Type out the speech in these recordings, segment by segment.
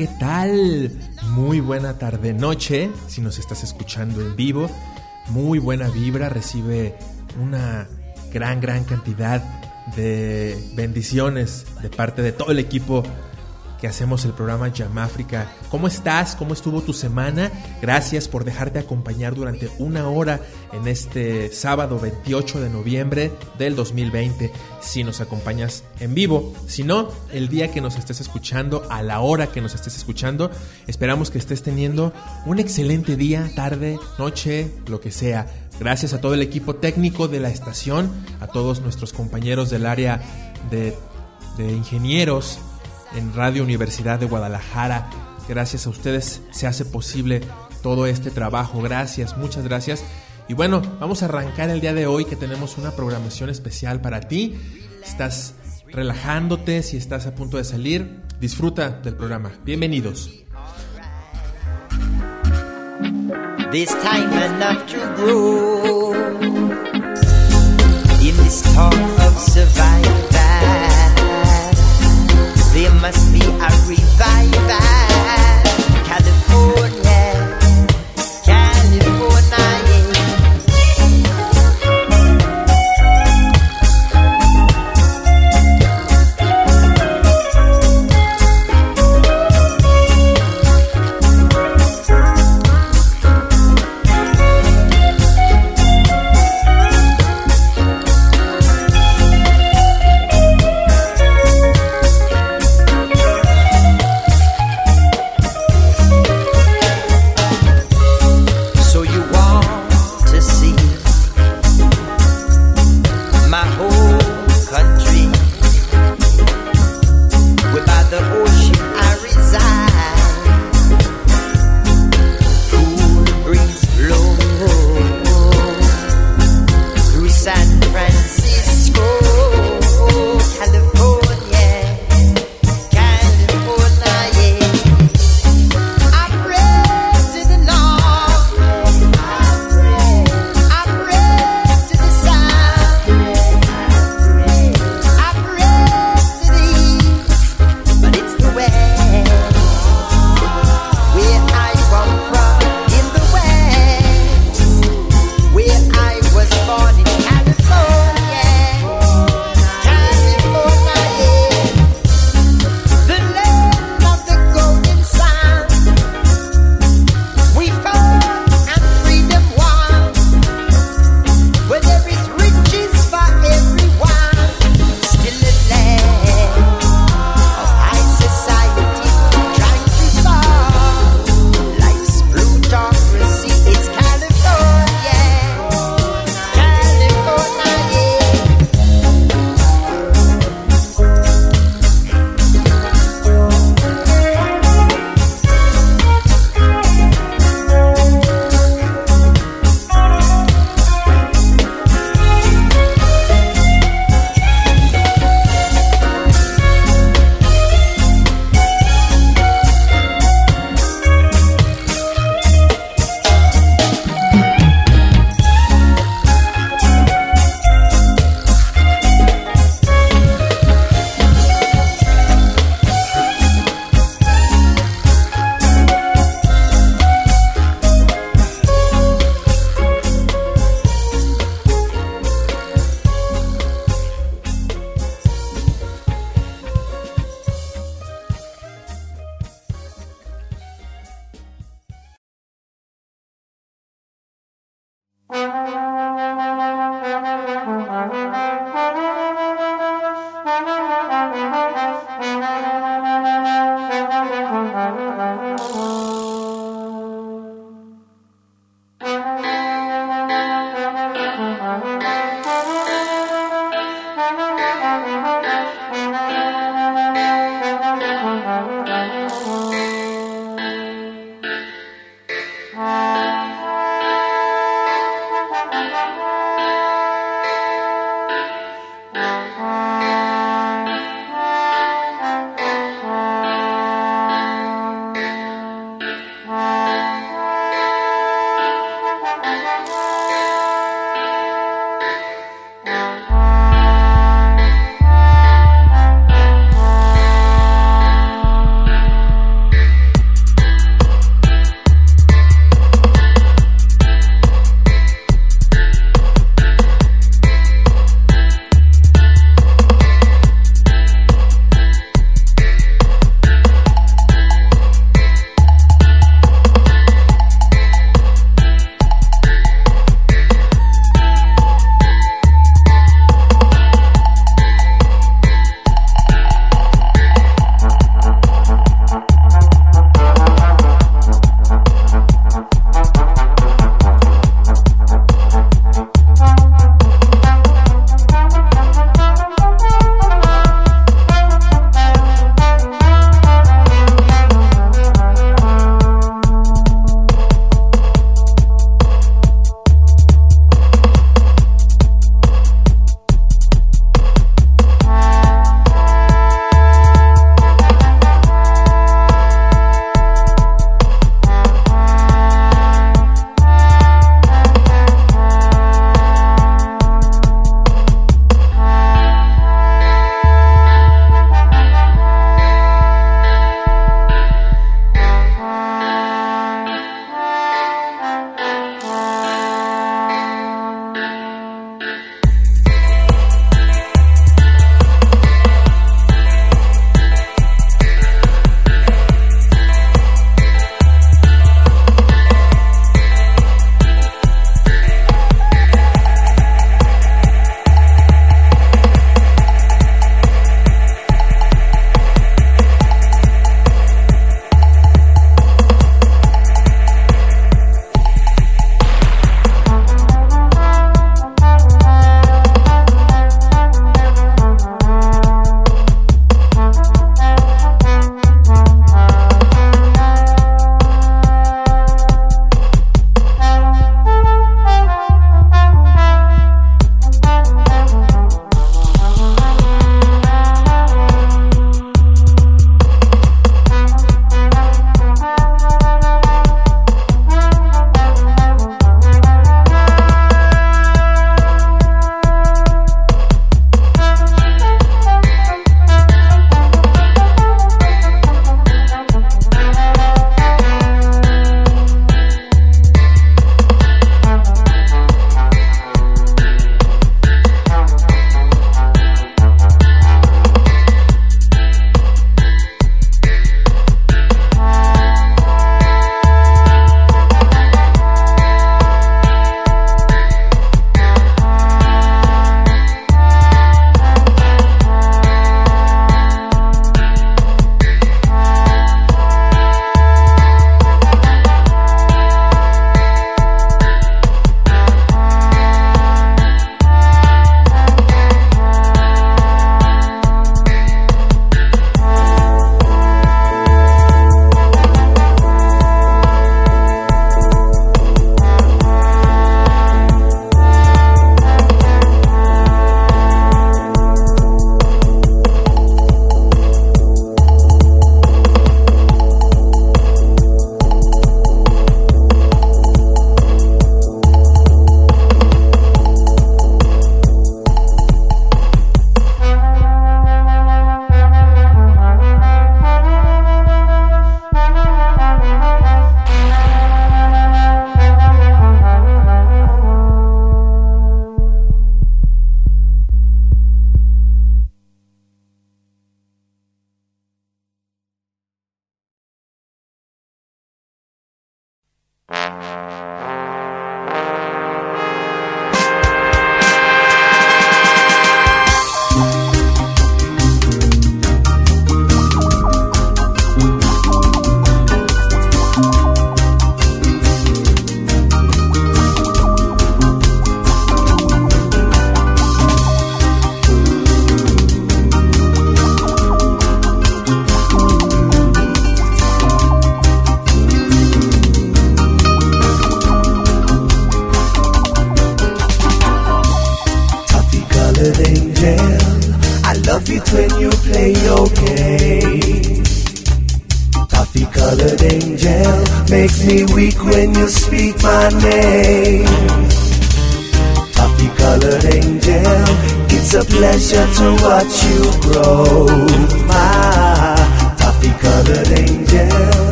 ¿qué tal? Muy buena tarde noche, si nos estás escuchando en vivo. Muy buena vibra, recibe una gran, gran cantidad de bendiciones de parte de todo el equipo que hacemos el programa África. ¿Cómo estás? ¿Cómo estuvo tu semana? Gracias por dejarte acompañar durante una hora en este sábado 28 de noviembre del 2020. Si nos acompañas en vivo, si no, el día que nos estés escuchando, a la hora que nos estés escuchando, esperamos que estés teniendo un excelente día, tarde, noche, lo que sea. Gracias a todo el equipo técnico de la estación, a todos nuestros compañeros del área de ingenieros, en Radio Universidad de Guadalajara. Gracias a ustedes se hace posible todo este trabajo. Gracias, muchas gracias. Y bueno, vamos a arrancar el día de hoy que tenemos una programación especial para ti. Estás relajándote, si estás a punto de salir, disfruta del programa. Bienvenidos. There must be a revival. California.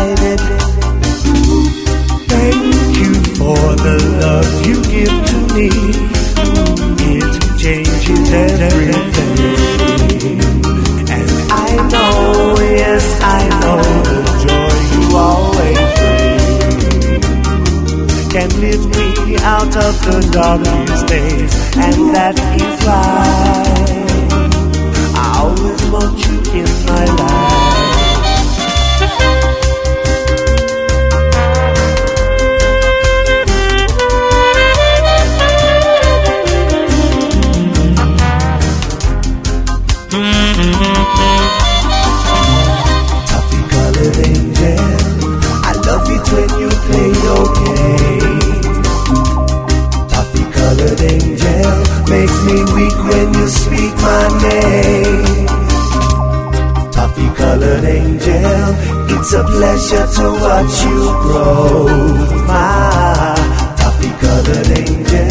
Divided. Thank you for the love you give to me. It changes everything. And I know, yes, I know the joy you always bring can lift me out of the darkest days, and that is why I always want you in my life. It's a pleasure to watch you grow, my toffee colored angel.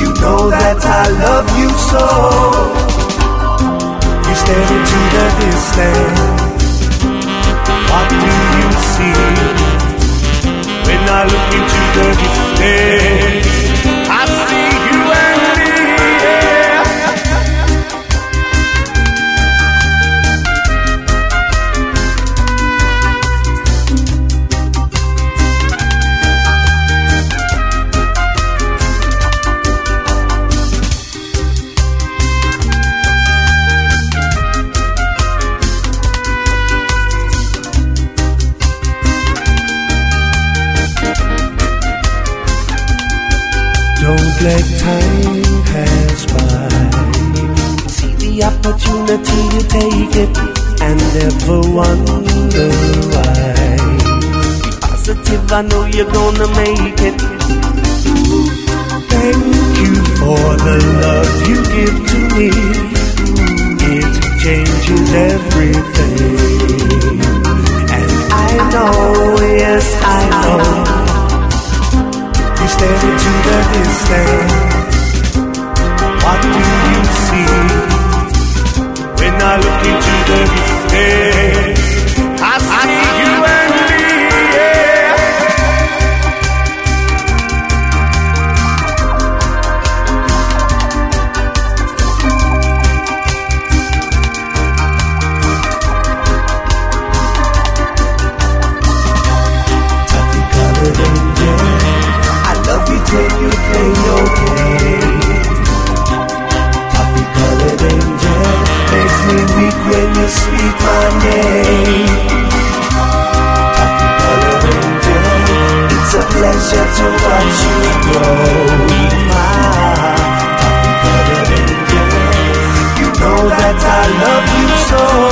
You know that I love you so. You stare into the distance. What do you see when I look into the distance? Let time pass by. See the opportunity, you take it, and never wonder why. Be positive, I know you're gonna make it. Thank you for the love you give to me. It changes everything. And I know, yes, I know stare into the distance. What do you see when I look into the distance? You speak my name. It's a pleasure to watch you grow. You know that I love you so.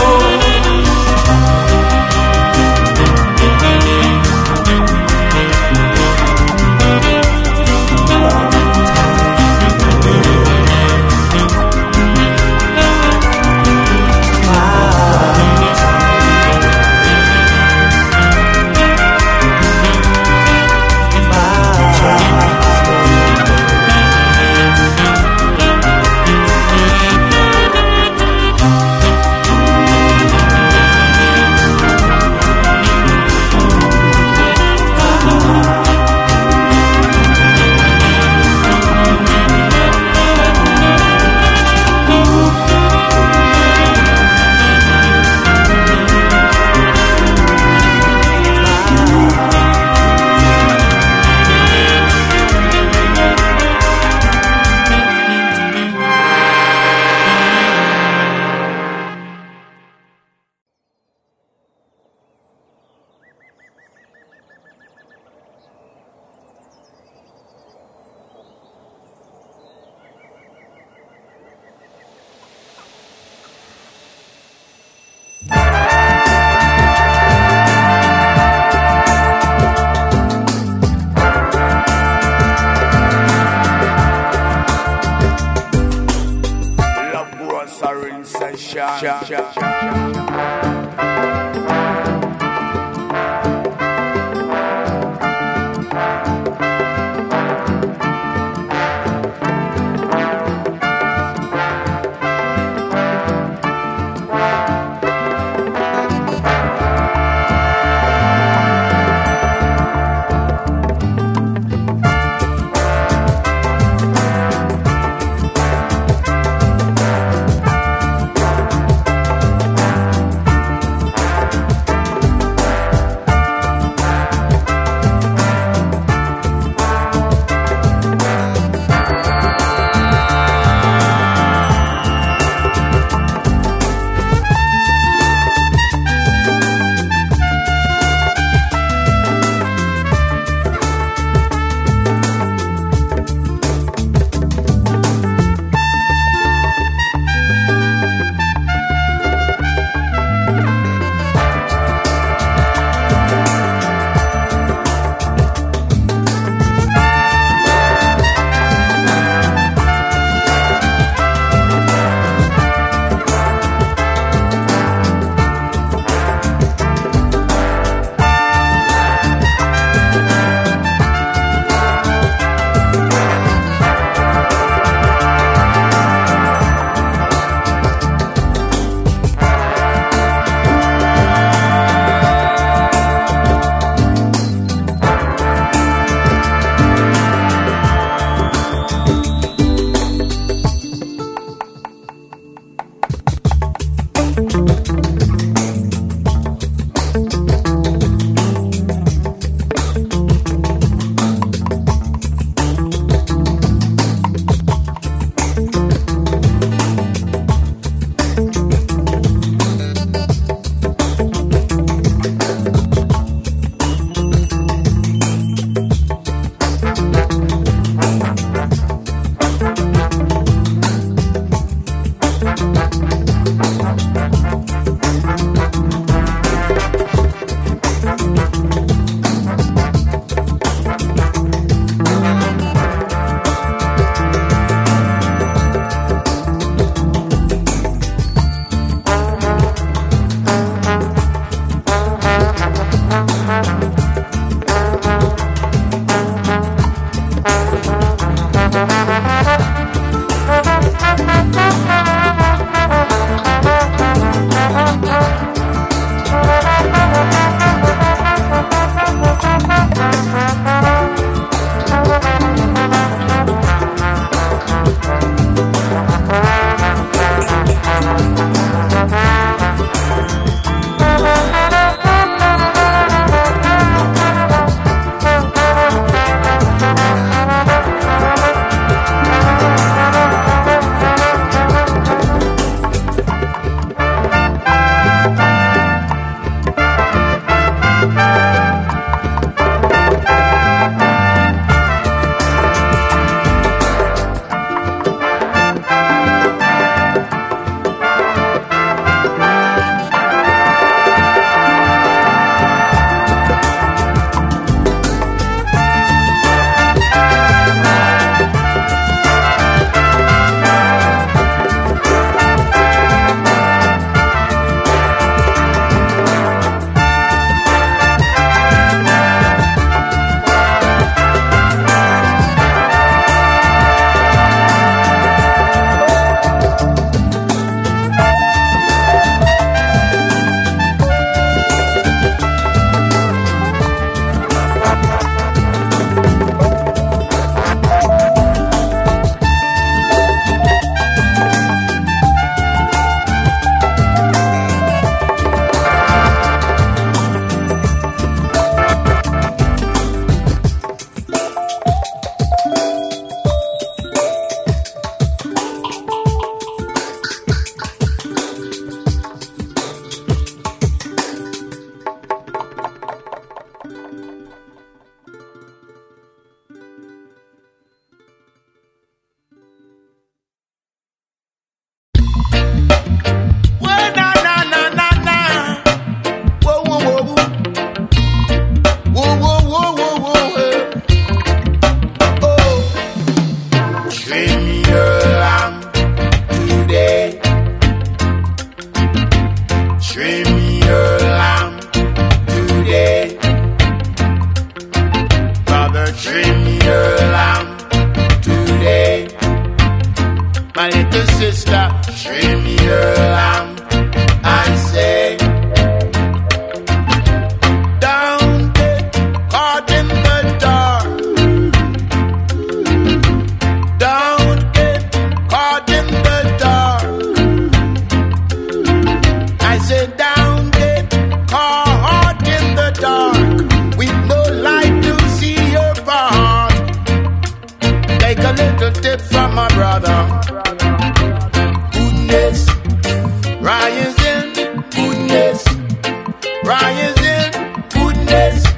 Rising, goodness,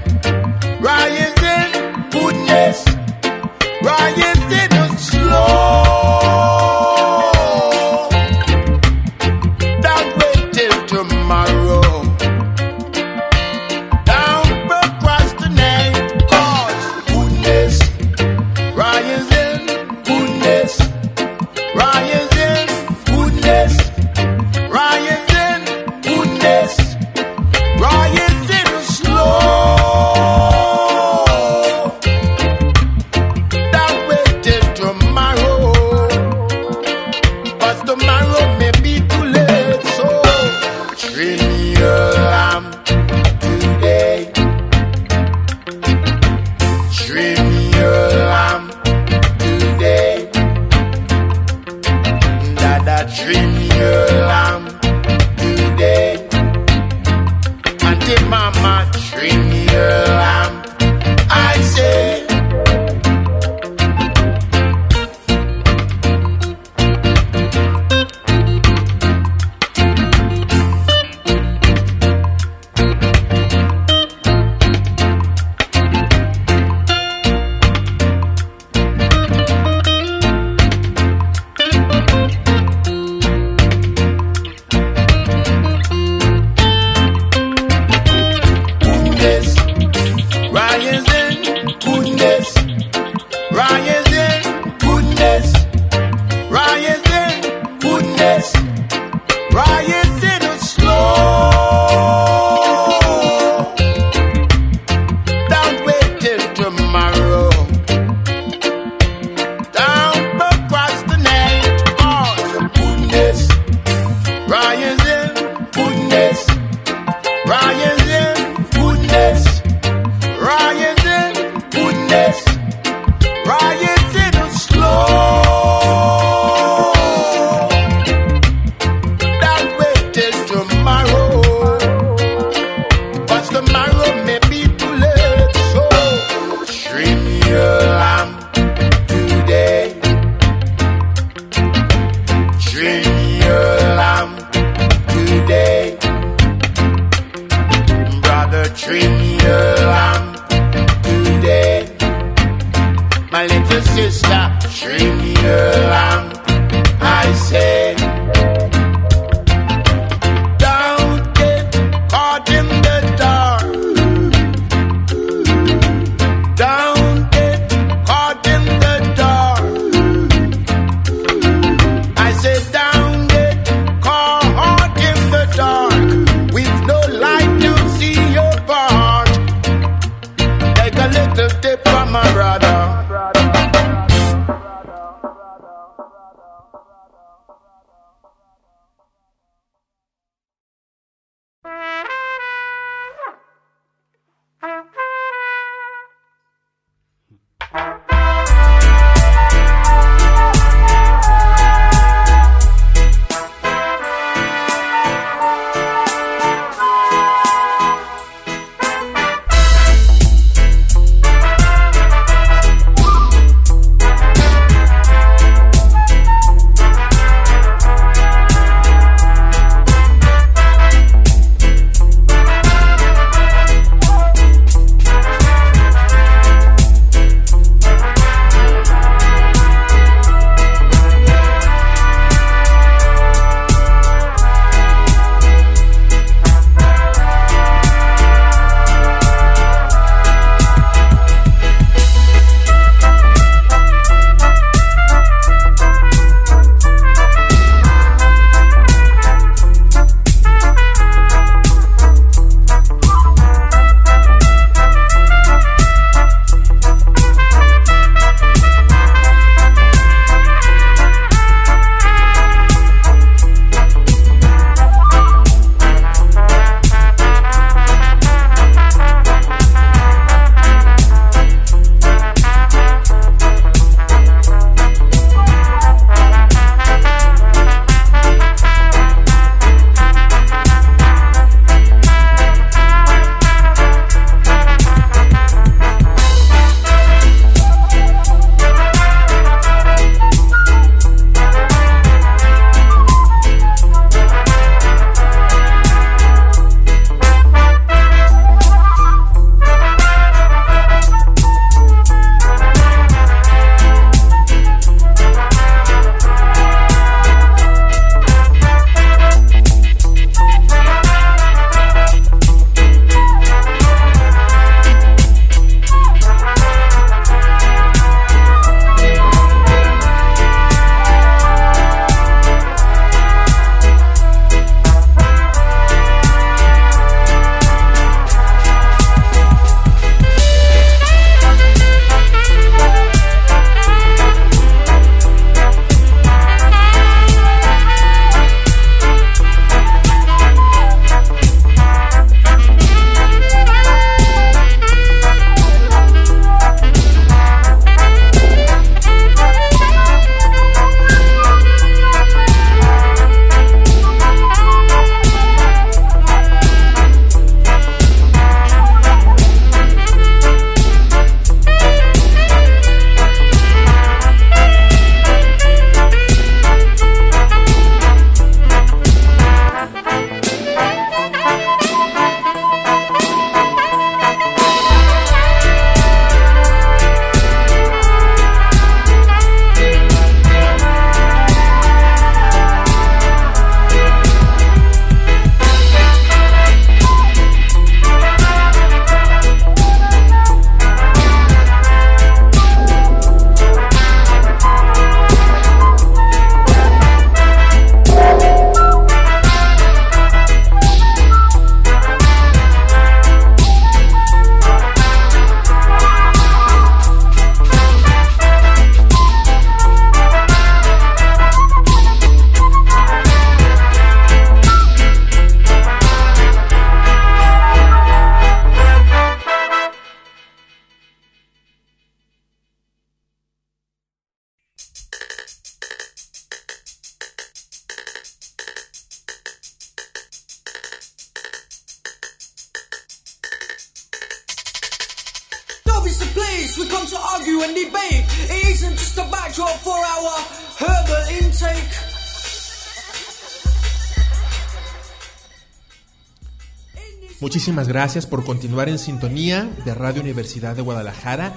Muchísimas gracias por continuar en sintonía de Radio Universidad de Guadalajara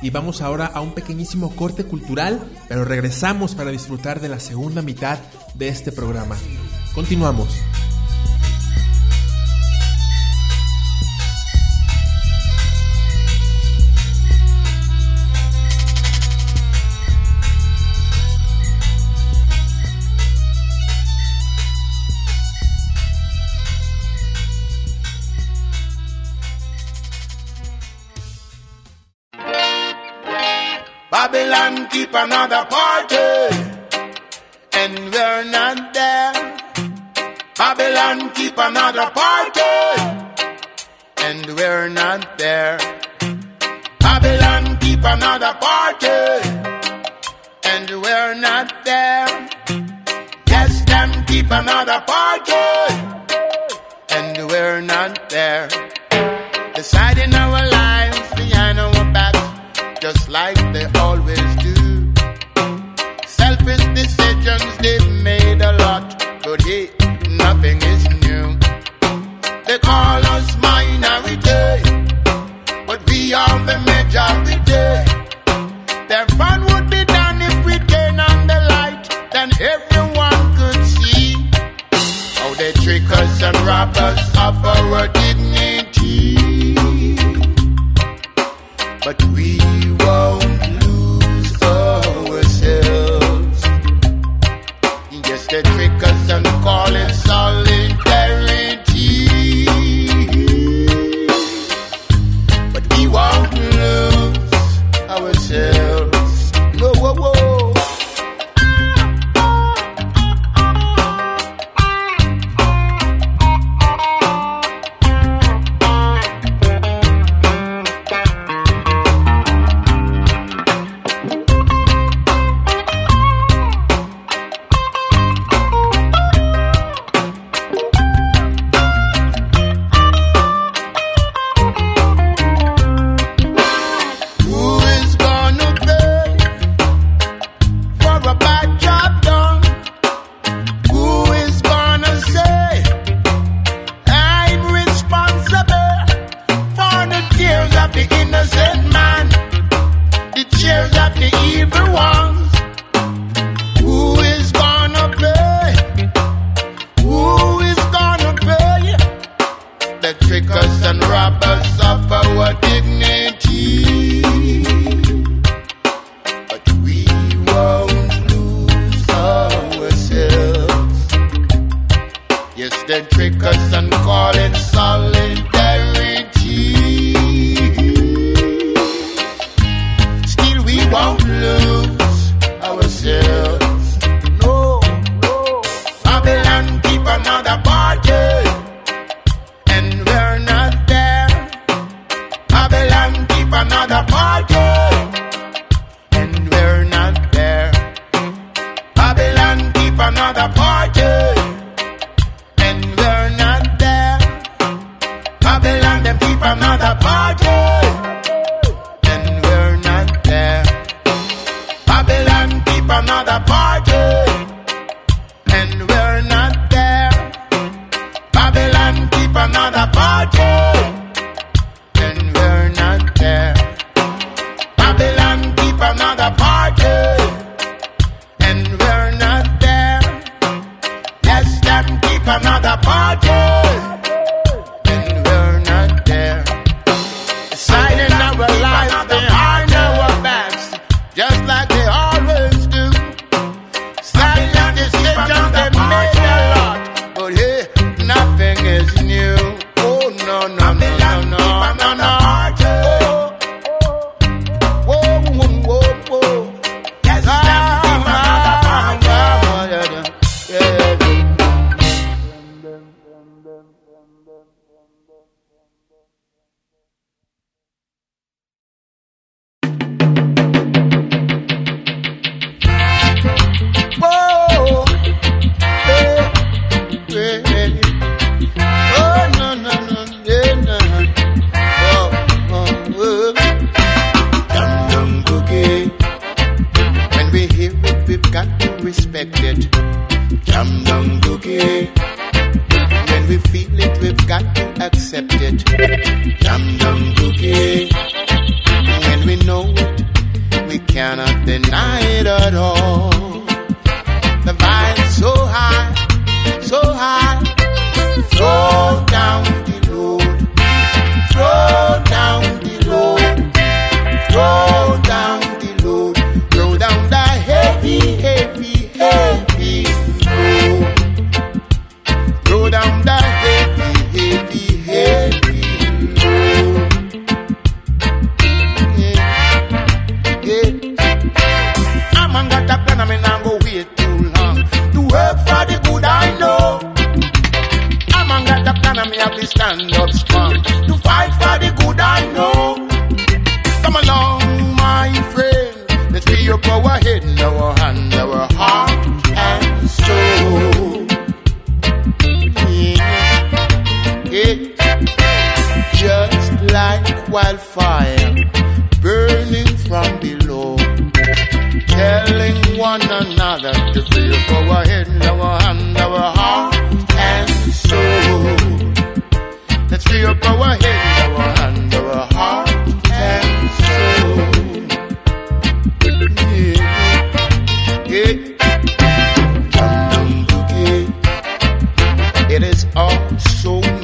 y vamos ahora a un pequeñísimo corte cultural, pero regresamos para disfrutar de la segunda mitad de este programa. Continuamos. pra nada. They call us minority, but we are the majority. Their fun would be done if we turn on the light, then everyone could see how they trick us and rob us of our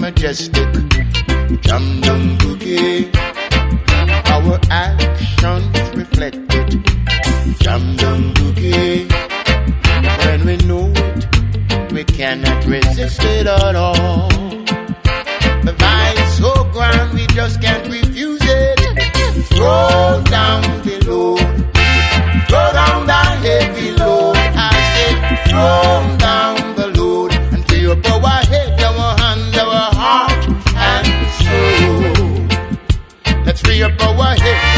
majestic. Jam Jam Boogie. Our actions reflected. Jam Jam Boogie. When we know it, we cannot resist it at all. The vibe's so grand, we just can't refuse it. Throw down the load. up our head.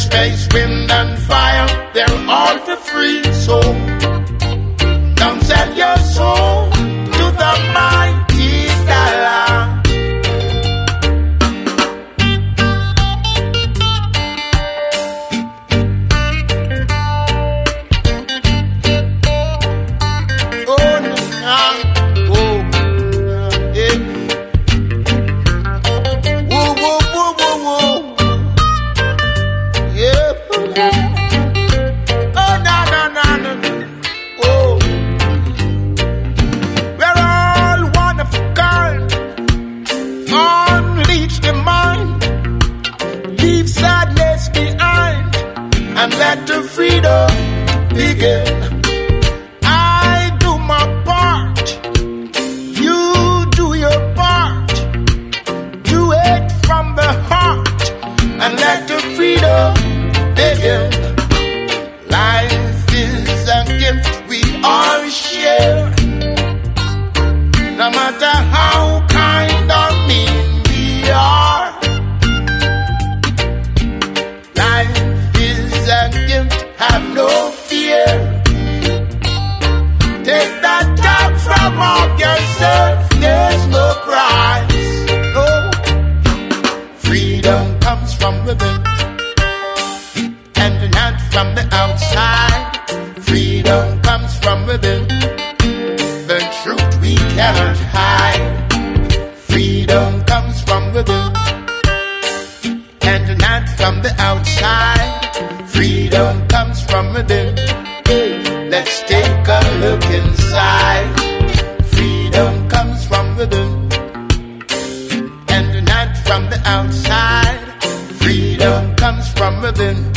space, wind and fire, they're all for free. So don't sell your soul. From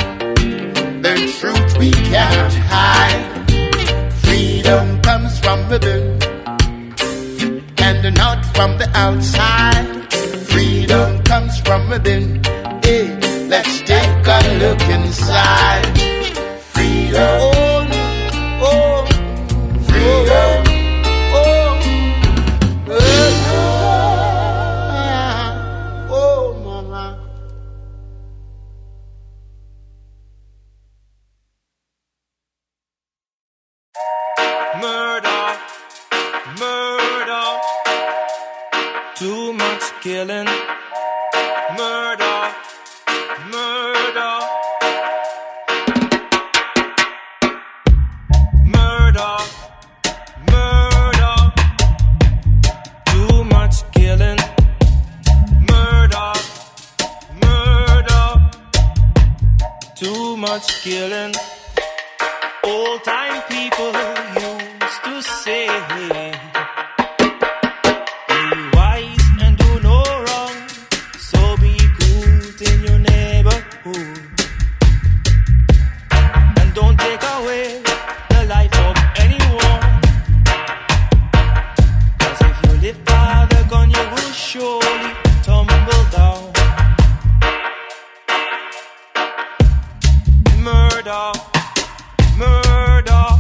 Murder. Murder,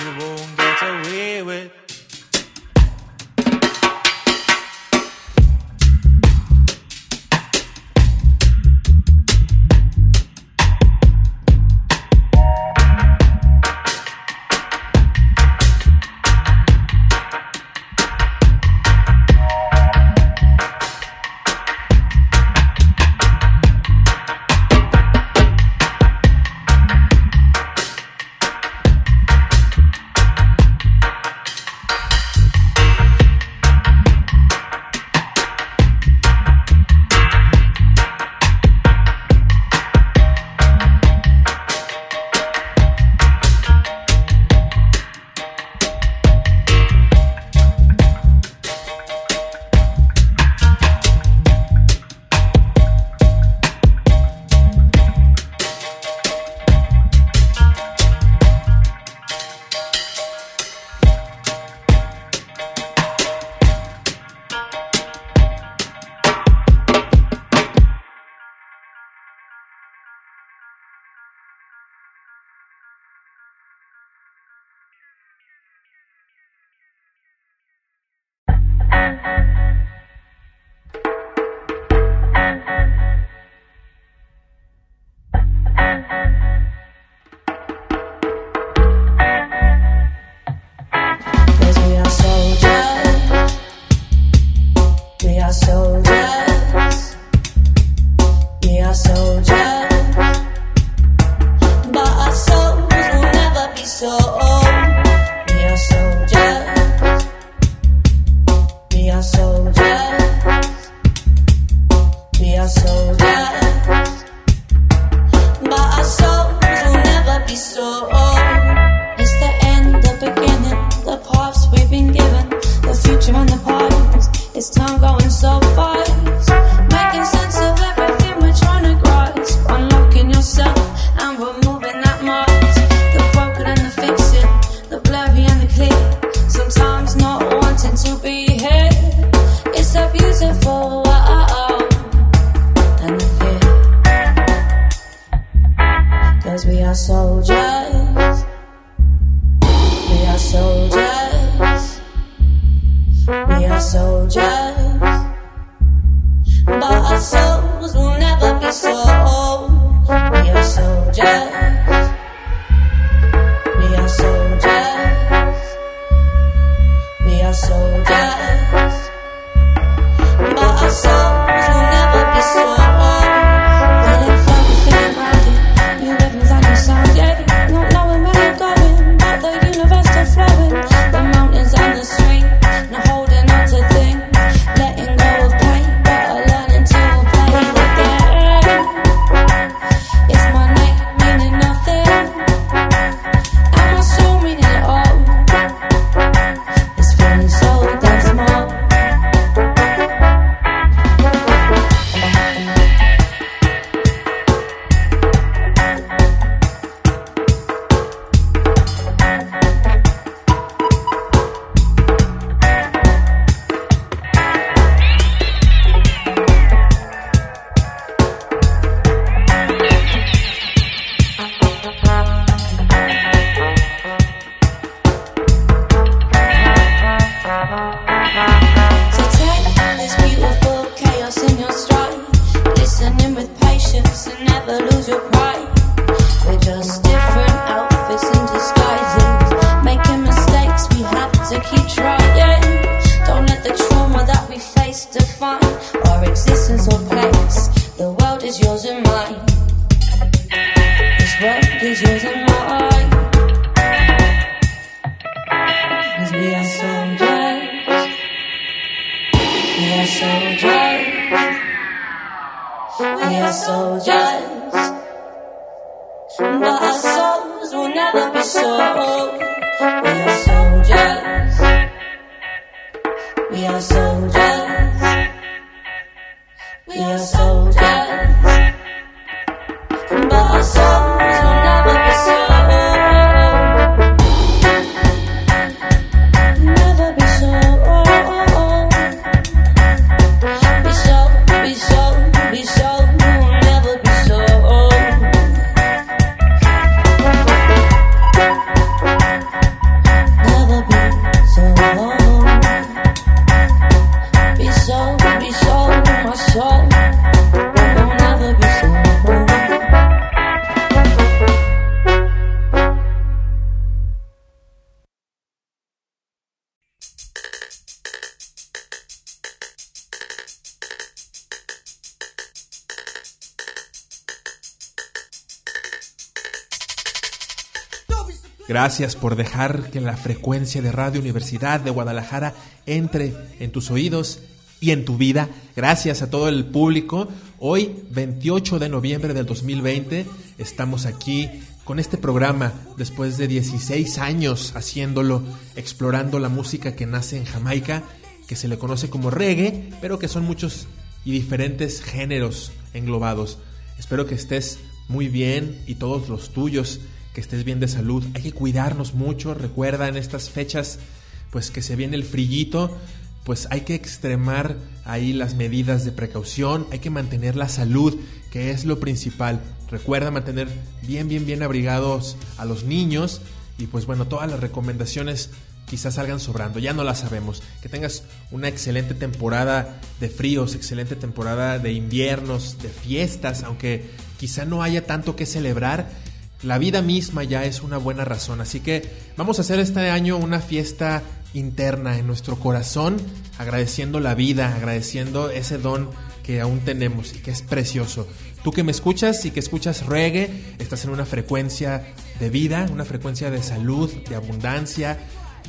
You won't Gracias por dejar que la frecuencia de Radio Universidad de Guadalajara entre en tus oídos y en tu vida. Gracias a todo el público. Hoy, 28 de noviembre del 2020, estamos aquí con este programa después de 16 años haciéndolo, explorando la música que nace en Jamaica, que se le conoce como reggae, pero que son muchos y diferentes géneros englobados. Espero que estés muy bien y todos los tuyos que estés bien de salud. Hay que cuidarnos mucho, recuerda en estas fechas, pues que se viene el frillito, pues hay que extremar ahí las medidas de precaución, hay que mantener la salud, que es lo principal. Recuerda mantener bien, bien, bien abrigados a los niños y pues bueno, todas las recomendaciones quizás salgan sobrando, ya no las sabemos. Que tengas una excelente temporada de fríos, excelente temporada de inviernos, de fiestas, aunque quizá no haya tanto que celebrar la vida misma ya es una buena razón, así que vamos a hacer este año una fiesta interna en nuestro corazón, agradeciendo la vida, agradeciendo ese don que aún tenemos y que es precioso. Tú que me escuchas y que escuchas reggae, estás en una frecuencia de vida, una frecuencia de salud, de abundancia,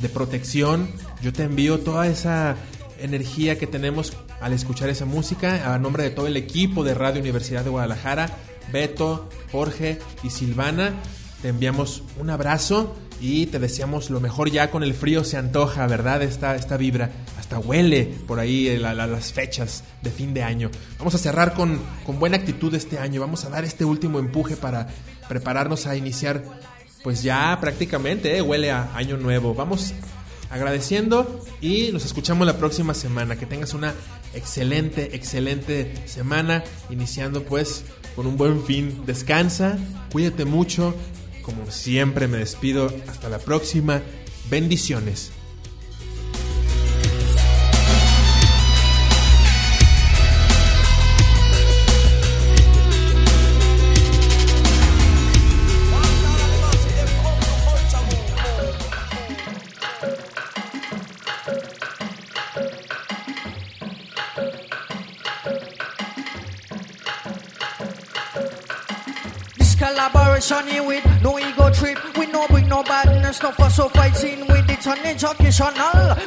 de protección. Yo te envío toda esa energía que tenemos al escuchar esa música a nombre de todo el equipo de Radio Universidad de Guadalajara Beto, Jorge y Silvana. Te enviamos un abrazo y te deseamos lo mejor ya con el frío se antoja, ¿verdad? Esta, esta vibra, hasta huele por ahí la- la- las fechas de fin de año. Vamos a cerrar con, con buena actitud este año, vamos a dar este último empuje para prepararnos a iniciar, pues ya prácticamente, eh, huele a año nuevo. Vamos agradeciendo y nos escuchamos la próxima semana. Que tengas una excelente, excelente semana, iniciando pues con un buen fin. Descansa, cuídate mucho. Como siempre me despido. Hasta la próxima. Bendiciones. Here with no ego trip. We no bring no badness, no fuss or fighting with it on.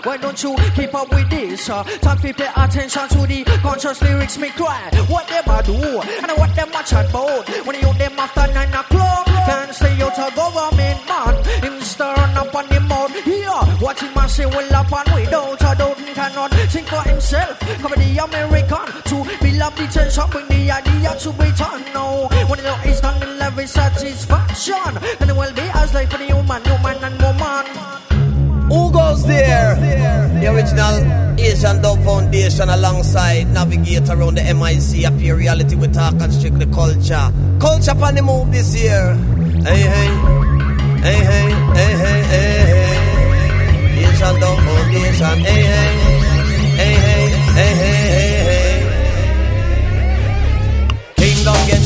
Why don't you keep up with this? Uh, time to pay attention to the conscious lyrics me cry. What them I do and what them a chat about. When you them after nine o'clock, can't stay out of government man. Him stirring up on the mouth. Here, what him a say will happen without a doubt. Cover the American to build up the tension, bring the idea to return. No, when you know it's done in every satisfaction, then it will be as life for the human, human and woman. Who goes there? The original Asian Dub Foundation alongside Navigate around the MIC appear reality with talk and strictly culture. Culture on the move this year. Hey hey. Hey hey, hey hey, hey hey. Asian Dub Foundation. Hey. Hey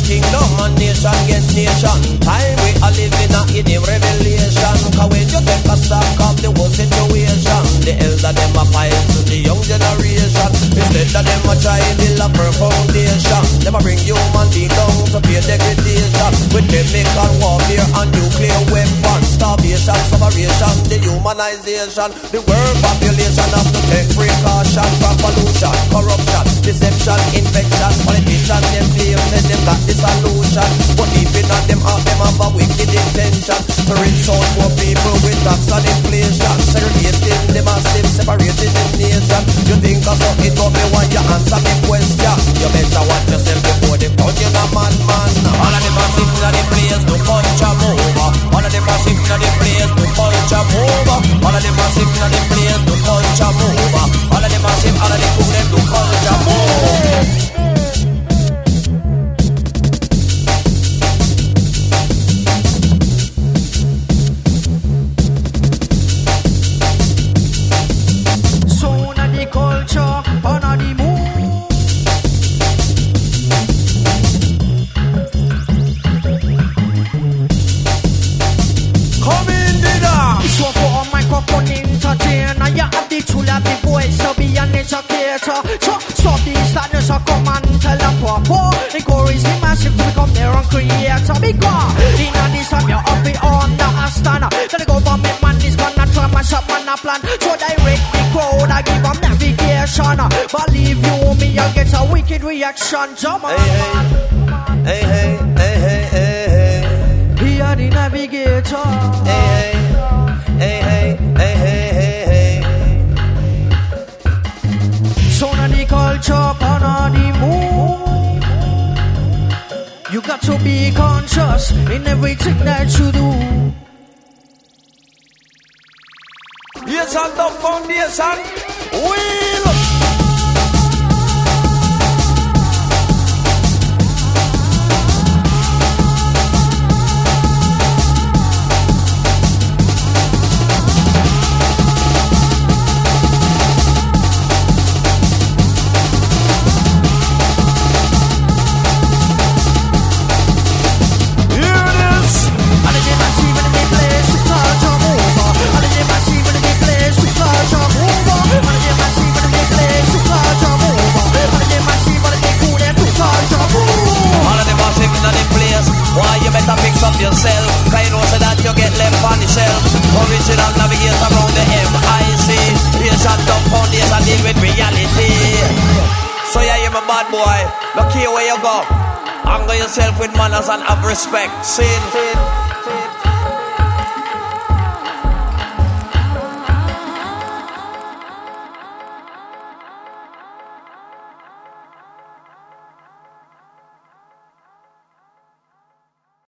Kingdom and nation against nation. Time we are living a in a revelation. Cause when you take a stock of the whole situation, the elder them a fight to the young generation. Instead of them a try build a firm foundation, them a bring human being down to pay degradation. With chemical warfare and nuclear weapons, starvation, separation, dehumanization. The world population have to take precaution from pollution, corruption, deception, infection. Politicians them claim say them the solution, but deep in them heart them have a wicked intention to rinse out more people with tax and inflation, segregating the massive, separating the nation. You think of something but me want you answer me question. You better watch yourself before they turn you a madman. All of them are sitting in the place to punch a move. All of them are sitting in the place to punch a move. All of them are sitting in the place to punch a move. All of them are sitting, all of them them to punch a move. Educator. So stop these sadness, so come and tell them papa. Encourage the massive to become their own creator. Because in a this time you're up the understand. Then the government man is gonna try mash up man a plan. So direct the crowd, I give them navigation. Believe you me, you get a wicked reaction. Jump on. Hey hey, hey hey, be conscious in everything that you do. Yes, and the foundation. Here to fix up yourself. Cause you know so that you get left on the shelf. Original navigator around the MIC. Patient dump foundation deal with reality. So yeah, you're my bad boy. Look here where you go. Angle yourself with manners and have respect. Sin. Sin.